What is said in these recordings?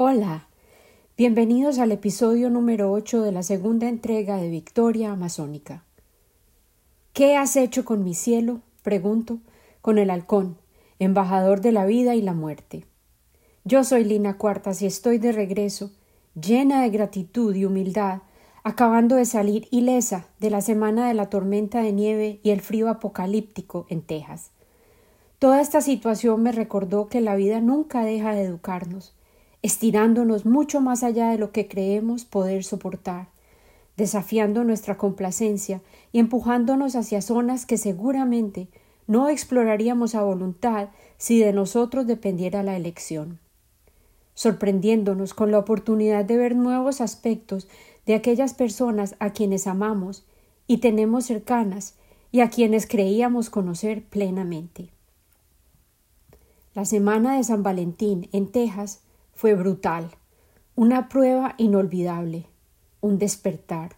Hola, bienvenidos al episodio número 8 de la segunda entrega de Victoria Amazónica. ¿Qué has hecho con mi cielo? pregunto, con el halcón, embajador de la vida y la muerte. Yo soy Lina Cuartas y estoy de regreso, llena de gratitud y humildad, acabando de salir ilesa de la semana de la tormenta de nieve y el frío apocalíptico en Texas. Toda esta situación me recordó que la vida nunca deja de educarnos, estirándonos mucho más allá de lo que creemos poder soportar, desafiando nuestra complacencia y empujándonos hacia zonas que seguramente no exploraríamos a voluntad si de nosotros dependiera la elección, sorprendiéndonos con la oportunidad de ver nuevos aspectos de aquellas personas a quienes amamos y tenemos cercanas y a quienes creíamos conocer plenamente. La semana de San Valentín en Texas fue brutal, una prueba inolvidable, un despertar,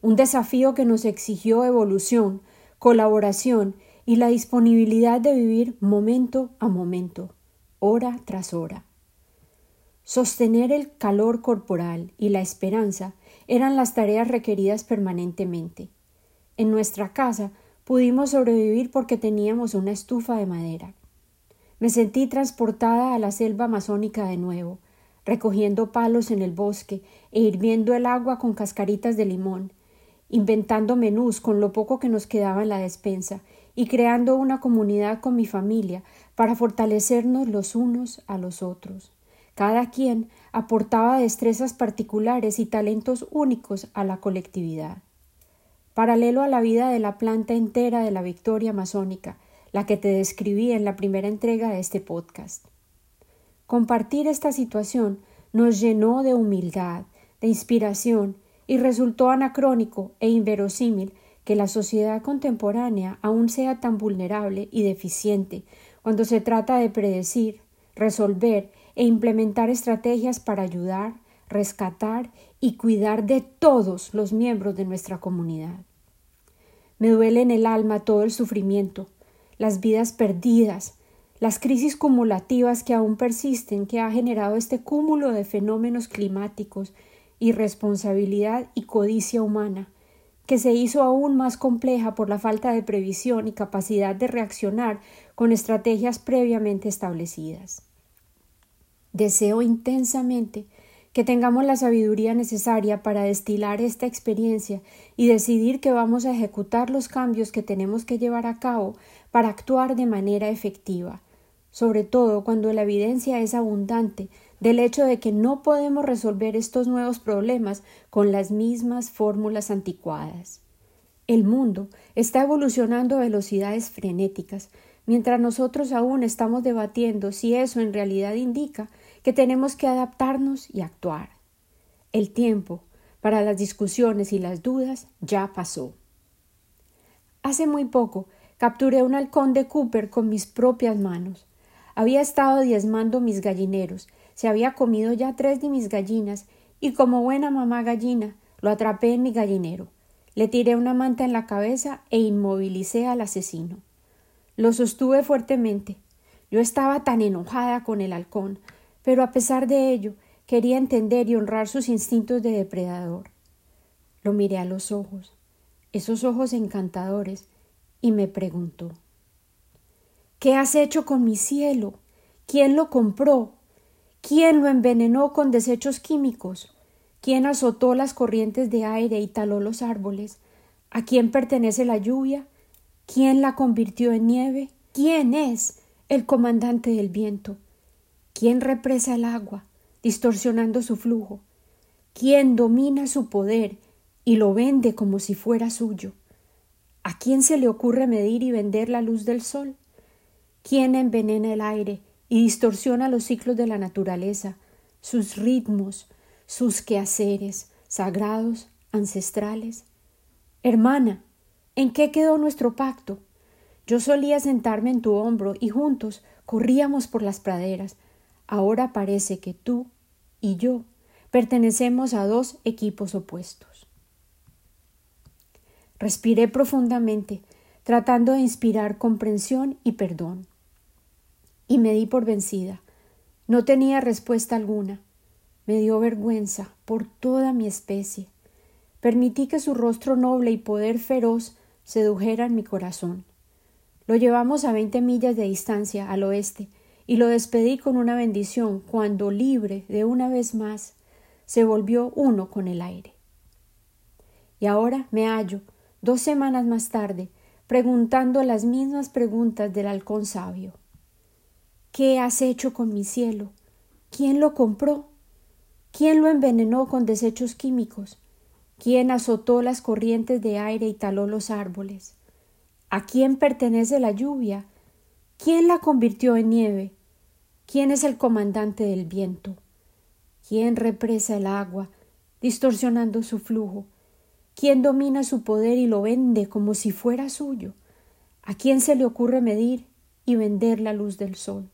un desafío que nos exigió evolución, colaboración y la disponibilidad de vivir momento a momento, hora tras hora. Sostener el calor corporal y la esperanza eran las tareas requeridas permanentemente. En nuestra casa pudimos sobrevivir porque teníamos una estufa de madera. Me sentí transportada a la selva amazónica de nuevo, recogiendo palos en el bosque e hirviendo el agua con cascaritas de limón, inventando menús con lo poco que nos quedaba en la despensa y creando una comunidad con mi familia para fortalecernos los unos a los otros. Cada quien aportaba destrezas particulares y talentos únicos a la colectividad. Paralelo a la vida de la planta entera de la victoria amazónica, la que te describí en la primera entrega de este podcast. Compartir esta situación nos llenó de humildad, de inspiración, y resultó anacrónico e inverosímil que la sociedad contemporánea aún sea tan vulnerable y deficiente cuando se trata de predecir, resolver e implementar estrategias para ayudar, rescatar y cuidar de todos los miembros de nuestra comunidad. Me duele en el alma todo el sufrimiento, las vidas perdidas, las crisis cumulativas que aún persisten que ha generado este cúmulo de fenómenos climáticos, irresponsabilidad y codicia humana, que se hizo aún más compleja por la falta de previsión y capacidad de reaccionar con estrategias previamente establecidas. Deseo intensamente que tengamos la sabiduría necesaria para destilar esta experiencia y decidir que vamos a ejecutar los cambios que tenemos que llevar a cabo para actuar de manera efectiva, sobre todo cuando la evidencia es abundante del hecho de que no podemos resolver estos nuevos problemas con las mismas fórmulas anticuadas. El mundo está evolucionando a velocidades frenéticas, mientras nosotros aún estamos debatiendo si eso en realidad indica que tenemos que adaptarnos y actuar. El tiempo para las discusiones y las dudas ya pasó. Hace muy poco capturé un halcón de Cooper con mis propias manos. Había estado diezmando mis gallineros, se había comido ya tres de mis gallinas, y como buena mamá gallina, lo atrapé en mi gallinero. Le tiré una manta en la cabeza e inmovilicé al asesino. Lo sostuve fuertemente. Yo estaba tan enojada con el halcón, pero a pesar de ello quería entender y honrar sus instintos de depredador. Lo miré a los ojos, esos ojos encantadores, y me preguntó ¿Qué has hecho con mi cielo? ¿Quién lo compró? ¿Quién lo envenenó con desechos químicos? ¿Quién azotó las corrientes de aire y taló los árboles? ¿A quién pertenece la lluvia? ¿Quién la convirtió en nieve? ¿Quién es el comandante del viento? ¿Quién represa el agua, distorsionando su flujo? ¿Quién domina su poder y lo vende como si fuera suyo? ¿A quién se le ocurre medir y vender la luz del sol? ¿Quién envenena el aire y distorsiona los ciclos de la naturaleza, sus ritmos, sus quehaceres sagrados, ancestrales? Hermana, ¿en qué quedó nuestro pacto? Yo solía sentarme en tu hombro y juntos corríamos por las praderas. Ahora parece que tú y yo pertenecemos a dos equipos opuestos. Respiré profundamente, tratando de inspirar comprensión y perdón y me di por vencida. No tenía respuesta alguna. Me dio vergüenza por toda mi especie. Permití que su rostro noble y poder feroz sedujeran mi corazón. Lo llevamos a veinte millas de distancia al oeste y lo despedí con una bendición cuando, libre de una vez más, se volvió uno con el aire. Y ahora me hallo, dos semanas más tarde, preguntando las mismas preguntas del halcón sabio. ¿Qué has hecho con mi cielo? ¿Quién lo compró? ¿Quién lo envenenó con desechos químicos? ¿Quién azotó las corrientes de aire y taló los árboles? ¿A quién pertenece la lluvia? ¿Quién la convirtió en nieve? ¿Quién es el comandante del viento? ¿Quién represa el agua, distorsionando su flujo? ¿Quién domina su poder y lo vende como si fuera suyo? ¿A quién se le ocurre medir y vender la luz del sol?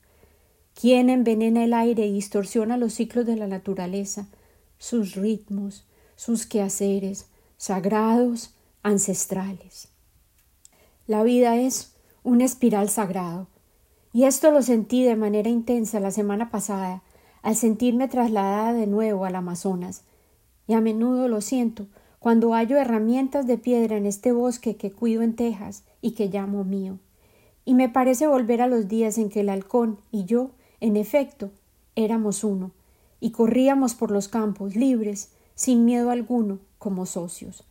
¿Quién envenena el aire y distorsiona los ciclos de la naturaleza, sus ritmos, sus quehaceres sagrados, ancestrales. La vida es un espiral sagrado, y esto lo sentí de manera intensa la semana pasada, al sentirme trasladada de nuevo al Amazonas, y a menudo lo siento cuando hallo herramientas de piedra en este bosque que cuido en Texas y que llamo mío. Y me parece volver a los días en que el halcón y yo, en efecto, éramos uno, y corríamos por los campos libres, sin miedo alguno, como socios.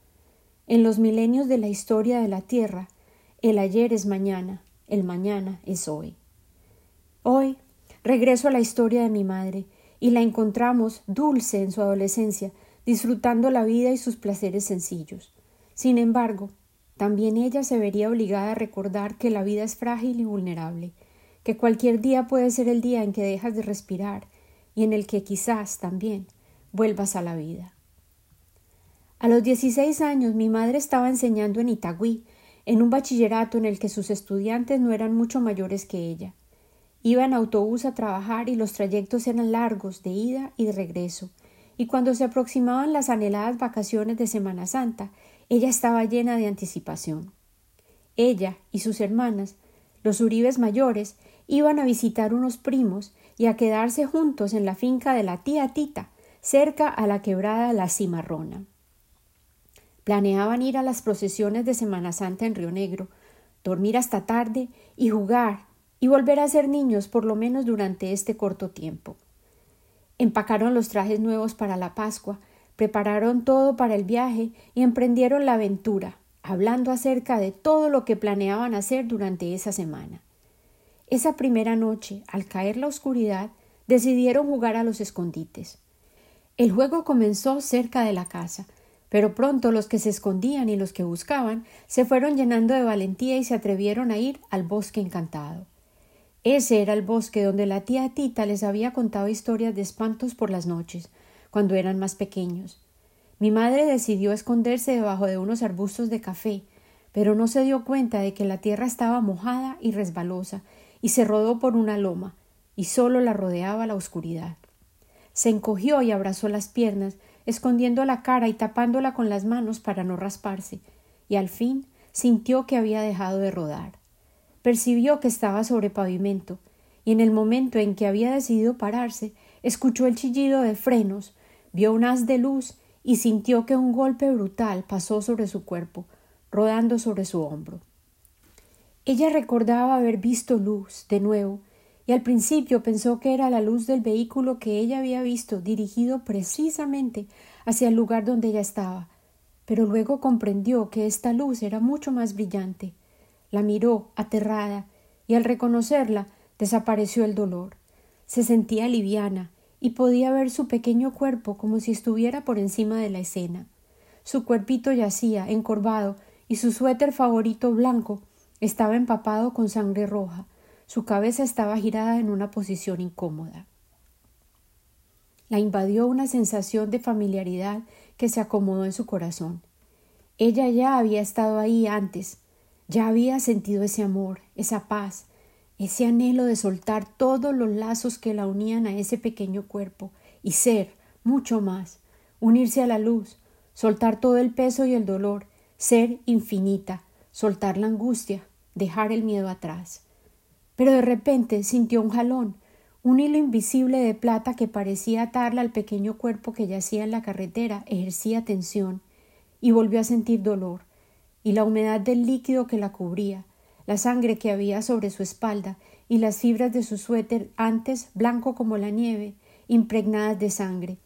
En los milenios de la historia de la Tierra, el ayer es mañana, el mañana es hoy. Hoy regreso a la historia de mi madre y la encontramos dulce en su adolescencia, disfrutando la vida y sus placeres sencillos. Sin embargo, también ella se vería obligada a recordar que la vida es frágil y vulnerable, que cualquier día puede ser el día en que dejas de respirar y en el que quizás también vuelvas a la vida. A los 16 años mi madre estaba enseñando en Itagüí, en un bachillerato en el que sus estudiantes no eran mucho mayores que ella. Iba en autobús a trabajar y los trayectos eran largos de ida y de regreso, y cuando se aproximaban las anheladas vacaciones de Semana Santa, ella estaba llena de anticipación. Ella y sus hermanas, los Uribes mayores, iban a visitar unos primos y a quedarse juntos en la finca de la tía Tita, cerca a la quebrada La Cimarrona. Planeaban ir a las procesiones de Semana Santa en Río Negro, dormir hasta tarde y jugar y volver a ser niños por lo menos durante este corto tiempo. Empacaron los trajes nuevos para la Pascua, prepararon todo para el viaje y emprendieron la aventura, hablando acerca de todo lo que planeaban hacer durante esa semana. Esa primera noche, al caer la oscuridad, decidieron jugar a los escondites. El juego comenzó cerca de la casa, pero pronto los que se escondían y los que buscaban se fueron llenando de valentía y se atrevieron a ir al bosque encantado. Ese era el bosque donde la tía Tita les había contado historias de espantos por las noches, cuando eran más pequeños. Mi madre decidió esconderse debajo de unos arbustos de café, pero no se dio cuenta de que la tierra estaba mojada y resbalosa, y se rodó por una loma, y solo la rodeaba la oscuridad. Se encogió y abrazó las piernas, escondiendo la cara y tapándola con las manos para no rasparse, y al fin sintió que había dejado de rodar. Percibió que estaba sobre pavimento, y en el momento en que había decidido pararse, escuchó el chillido de frenos, vio un haz de luz y sintió que un golpe brutal pasó sobre su cuerpo, rodando sobre su hombro. Ella recordaba haber visto luz de nuevo y al principio pensó que era la luz del vehículo que ella había visto dirigido precisamente hacia el lugar donde ella estaba, pero luego comprendió que esta luz era mucho más brillante. La miró, aterrada, y al reconocerla desapareció el dolor. Se sentía liviana y podía ver su pequeño cuerpo como si estuviera por encima de la escena. Su cuerpito yacía, encorvado, y su suéter favorito blanco estaba empapado con sangre roja. Su cabeza estaba girada en una posición incómoda. La invadió una sensación de familiaridad que se acomodó en su corazón. Ella ya había estado ahí antes, ya había sentido ese amor, esa paz, ese anhelo de soltar todos los lazos que la unían a ese pequeño cuerpo y ser mucho más, unirse a la luz, soltar todo el peso y el dolor, ser infinita, soltar la angustia, dejar el miedo atrás. Pero de repente sintió un jalón, Un hilo invisible de plata que parecía atarla al pequeño cuerpo que yacía en la carretera ejercía tensión, y volvió a sentir dolor, y la humedad del líquido que la cubría, la sangre que había sobre su espalda y las fibras de su suéter antes blanco como la nieve, impregnadas de sangre,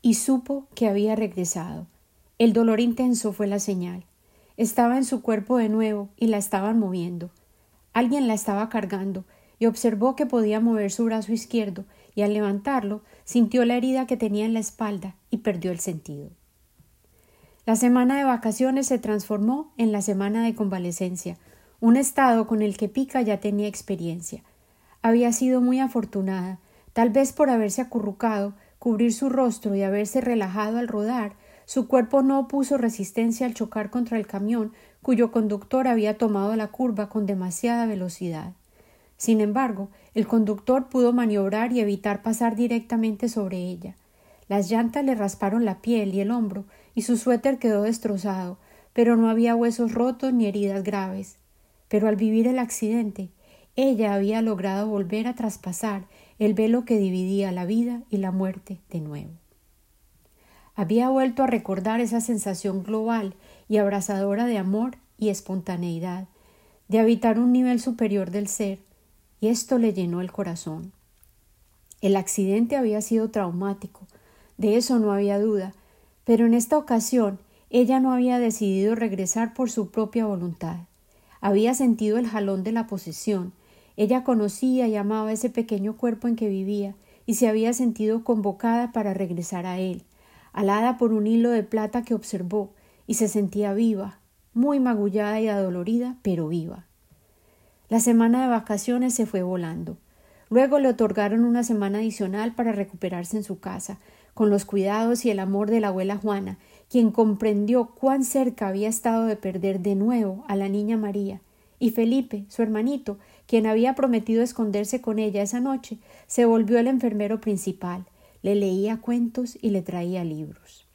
y supo que había regresado. El dolor intenso fue la señal. Estaba en su cuerpo de nuevo y la estaban moviendo. Alguien la estaba cargando, y observó que podía mover su brazo izquierdo, y al levantarlo sintió la herida que tenía en la espalda y perdió el sentido. La semana de vacaciones se transformó en la semana de convalecencia, un estado con el que Pica ya tenía experiencia. Había sido muy afortunada, tal vez por haberse acurrucado, cubrir su rostro y haberse relajado al rodar, su cuerpo no opuso resistencia al chocar contra el camión, cuyo conductor había tomado la curva con demasiada velocidad. Sin embargo, el conductor pudo maniobrar y evitar pasar directamente sobre ella. Las llantas le rasparon la piel y el hombro, y su suéter quedó destrozado, pero no había huesos rotos ni heridas graves. Pero al vivir el accidente, ella había logrado volver a traspasar el velo que dividía la vida y la muerte de nuevo. Había vuelto a recordar esa sensación global y abrazadora de amor y espontaneidad, de habitar un nivel superior del ser, y esto le llenó el corazón. El accidente había sido traumático, de eso no había duda, pero en esta ocasión ella no había decidido regresar por su propia voluntad. Había sentido el jalón de la posesión, ella conocía y amaba ese pequeño cuerpo en que vivía, y se había sentido convocada para regresar a él, alada por un hilo de plata que observó, y se sentía viva, muy magullada y adolorida, pero viva. La semana de vacaciones se fue volando. Luego le otorgaron una semana adicional para recuperarse en su casa, con los cuidados y el amor de la abuela Juana, quien comprendió cuán cerca había estado de perder de nuevo a la niña María, y Felipe, su hermanito, quien había prometido esconderse con ella esa noche, se volvió el enfermero principal, le leía cuentos y le traía libros.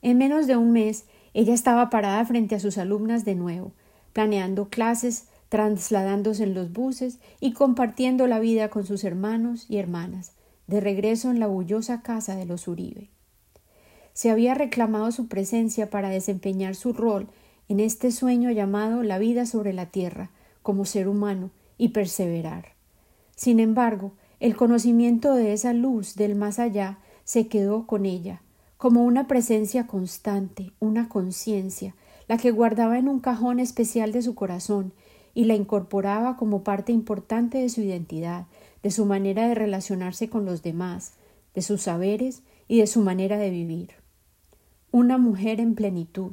En menos de un mes, ella estaba parada frente a sus alumnas de nuevo, planeando clases, trasladándose en los buses y compartiendo la vida con sus hermanos y hermanas, de regreso en la bullosa casa de los Uribe. Se había reclamado su presencia para desempeñar su rol en este sueño llamado la vida sobre la tierra, como ser humano, y perseverar. Sin embargo, el conocimiento de esa luz del más allá se quedó con ella, como una presencia constante, una conciencia, la que guardaba en un cajón especial de su corazón y la incorporaba como parte importante de su identidad, de su manera de relacionarse con los demás, de sus saberes y de su manera de vivir. Una mujer en plenitud,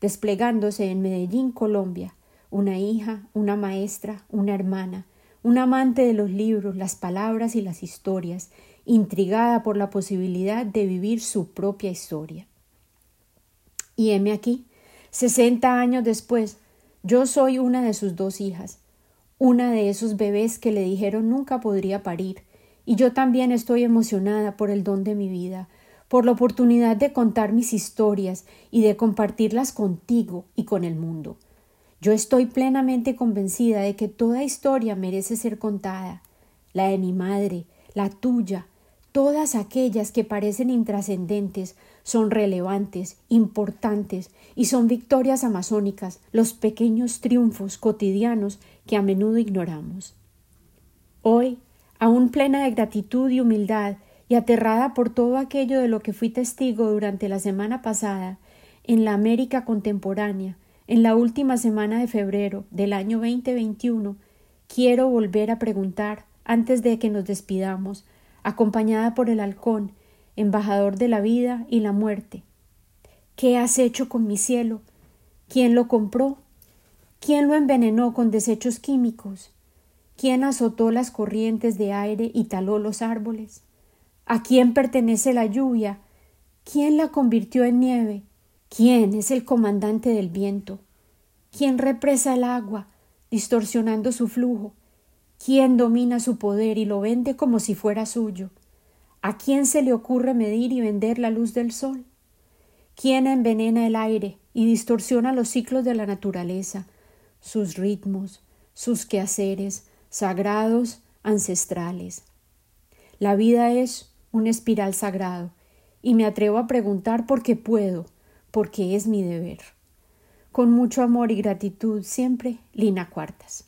desplegándose en Medellín, Colombia, una hija, una maestra, una hermana, un amante de los libros, las palabras y las historias, intrigada por la posibilidad de vivir su propia historia. Y heme aquí, sesenta años después, yo soy una de sus dos hijas, una de esos bebés que le dijeron nunca podría parir, y yo también estoy emocionada por el don de mi vida, por la oportunidad de contar mis historias y de compartirlas contigo y con el mundo. Yo estoy plenamente convencida de que toda historia merece ser contada, la de mi madre, la tuya, todas aquellas que parecen intrascendentes son relevantes, importantes y son victorias amazónicas, los pequeños triunfos cotidianos que a menudo ignoramos. Hoy, aún plena de gratitud y humildad y aterrada por todo aquello de lo que fui testigo durante la semana pasada, en la América contemporánea, en la última semana de febrero del año 2021, quiero volver a preguntar, antes de que nos despidamos, acompañada por el halcón, embajador de la vida y la muerte. ¿Qué has hecho con mi cielo? ¿Quién lo compró? ¿Quién lo envenenó con desechos químicos? ¿Quién azotó las corrientes de aire y taló los árboles? ¿A quién pertenece la lluvia? ¿Quién la convirtió en nieve? ¿Quién es el comandante del viento? ¿Quién represa el agua, distorsionando su flujo? ¿Quién domina su poder y lo vende como si fuera suyo? ¿A quién se le ocurre medir y vender la luz del sol? ¿Quién envenena el aire y distorsiona los ciclos de la naturaleza, sus ritmos, sus quehaceres, sagrados, ancestrales? La vida es un espiral sagrado, y me atrevo a preguntar porque puedo, porque es mi deber. Con mucho amor y gratitud siempre, Lina Cuartas.